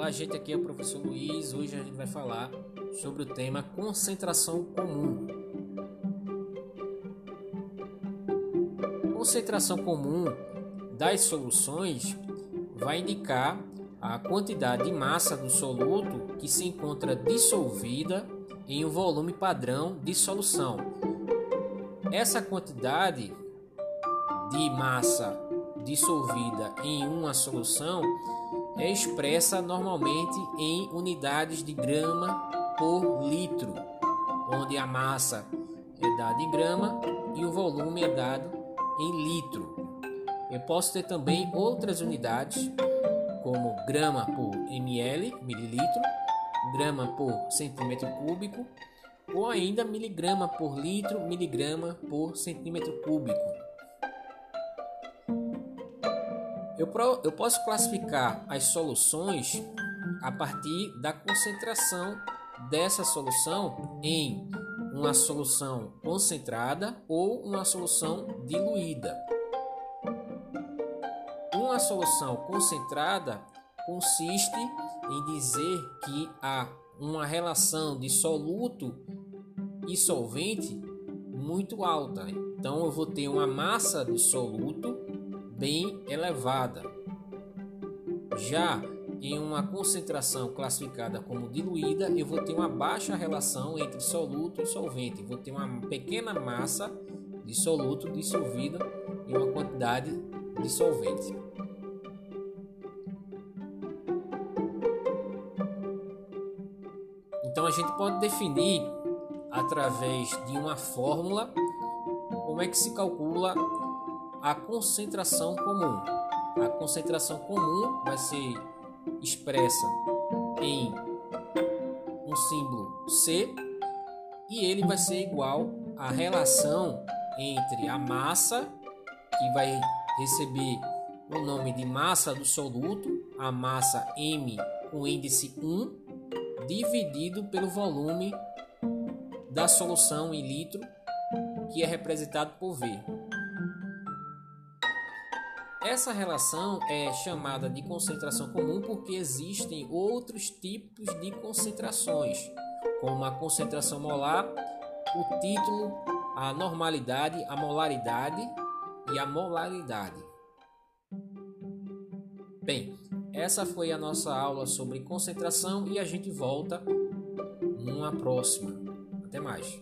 Olá, gente, aqui é o professor Luiz. Hoje a gente vai falar sobre o tema concentração comum. Concentração comum das soluções vai indicar a quantidade de massa do soluto que se encontra dissolvida em um volume padrão de solução. Essa quantidade de massa dissolvida em uma solução é expressa normalmente em unidades de grama por litro, onde a massa é dada em grama e o volume é dado em litro. Eu posso ter também outras unidades, como grama por ml, mililitro, grama por centímetro cúbico, ou ainda miligrama por litro, miligrama por centímetro cúbico. Eu, pro, eu posso classificar as soluções a partir da concentração dessa solução em uma solução concentrada ou uma solução diluída. Uma solução concentrada consiste em dizer que há uma relação de soluto e solvente muito alta. Então eu vou ter uma massa de soluto bem elevada. Já em uma concentração classificada como diluída, eu vou ter uma baixa relação entre soluto e solvente. Vou ter uma pequena massa de soluto dissolvida em uma quantidade de solvente. Então a gente pode definir através de uma fórmula como é que se calcula a concentração comum. A concentração comum vai ser expressa em um símbolo C e ele vai ser igual à relação entre a massa, que vai receber o nome de massa do soluto, a massa M com índice 1, dividido pelo volume da solução em litro, que é representado por V. Essa relação é chamada de concentração comum porque existem outros tipos de concentrações, como a concentração molar, o título, a normalidade, a molaridade e a molaridade. Bem, essa foi a nossa aula sobre concentração e a gente volta numa próxima. Até mais.